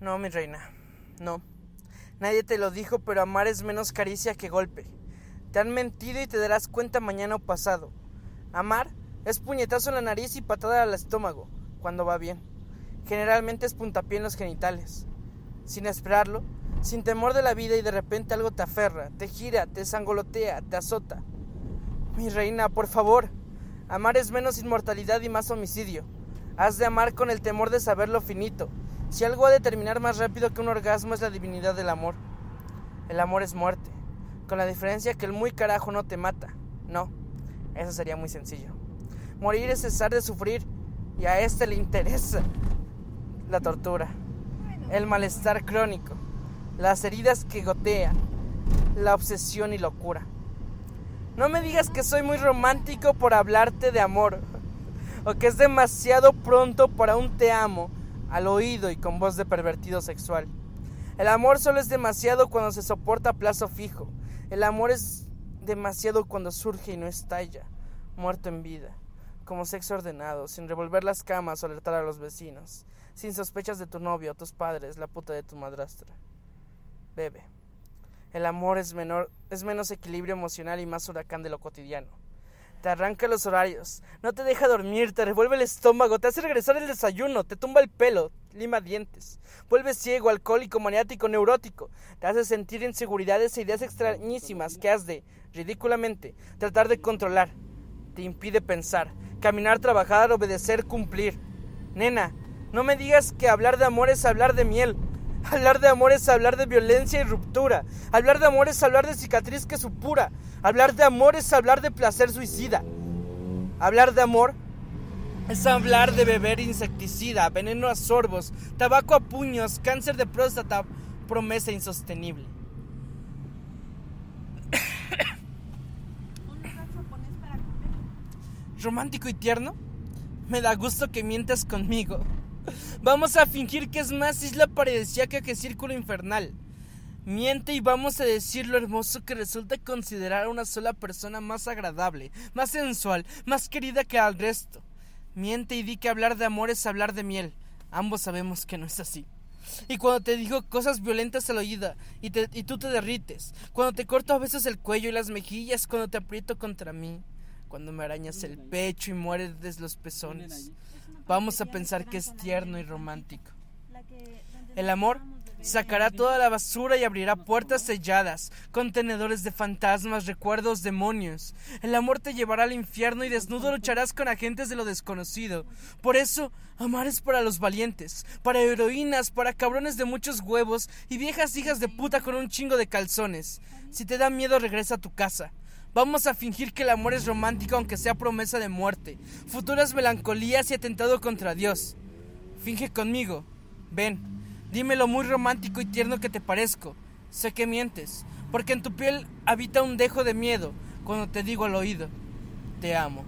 No, mi reina, no. Nadie te lo dijo, pero amar es menos caricia que golpe. Te han mentido y te darás cuenta mañana o pasado. Amar es puñetazo en la nariz y patada al estómago, cuando va bien. Generalmente es puntapié en los genitales. Sin esperarlo, sin temor de la vida y de repente algo te aferra, te gira, te sangolotea, te azota. Mi reina, por favor. Amar es menos inmortalidad y más homicidio. Has de amar con el temor de saber lo finito, si algo ha de terminar más rápido que un orgasmo es la divinidad del amor. El amor es muerte, con la diferencia que el muy carajo no te mata. No, eso sería muy sencillo. Morir es cesar de sufrir y a este le interesa la tortura, el malestar crónico, las heridas que gotean, la obsesión y locura. No me digas que soy muy romántico por hablarte de amor, o que es demasiado pronto para un te amo al oído y con voz de pervertido sexual. El amor solo es demasiado cuando se soporta a plazo fijo. El amor es demasiado cuando surge y no estalla, muerto en vida, como sexo ordenado, sin revolver las camas o alertar a los vecinos, sin sospechas de tu novio, tus padres, la puta de tu madrastra. Bebe. El amor es menor, es menos equilibrio emocional y más huracán de lo cotidiano te arranca los horarios, no te deja dormir, te revuelve el estómago, te hace regresar el desayuno, te tumba el pelo, lima dientes, vuelve ciego, alcohólico, maniático, neurótico, te hace sentir inseguridades e ideas extrañísimas que has de, ridículamente, tratar de controlar, te impide pensar, caminar, trabajar, obedecer, cumplir. Nena, no me digas que hablar de amor es hablar de miel. Hablar de amor es hablar de violencia y ruptura. Hablar de amor es hablar de cicatriz que supura. Hablar de amor es hablar de placer suicida. Hablar de amor es hablar de beber insecticida, veneno a sorbos, tabaco a puños, cáncer de próstata, promesa insostenible. ¿Romántico y tierno? Me da gusto que mientas conmigo. Vamos a fingir que es más isla paradisíaca que círculo infernal. Miente y vamos a decir lo hermoso que resulta considerar a una sola persona más agradable, más sensual, más querida que al resto. Miente y di que hablar de amor es hablar de miel. Ambos sabemos que no es así. Y cuando te digo cosas violentas al oído y, y tú te derrites, cuando te corto a veces el cuello y las mejillas, cuando te aprieto contra mí, cuando me arañas el pecho y mueres los pezones, vamos a pensar que es tierno y romántico. El amor sacará toda la basura y abrirá puertas selladas, contenedores de fantasmas, recuerdos, demonios. El amor te llevará al infierno y desnudo lucharás con agentes de lo desconocido. Por eso, amar es para los valientes, para heroínas, para cabrones de muchos huevos y viejas hijas de puta con un chingo de calzones. Si te da miedo, regresa a tu casa. Vamos a fingir que el amor es romántico aunque sea promesa de muerte, futuras melancolías y atentado contra Dios. Finge conmigo. Ven, dime lo muy romántico y tierno que te parezco. Sé que mientes, porque en tu piel habita un dejo de miedo cuando te digo al oído, te amo.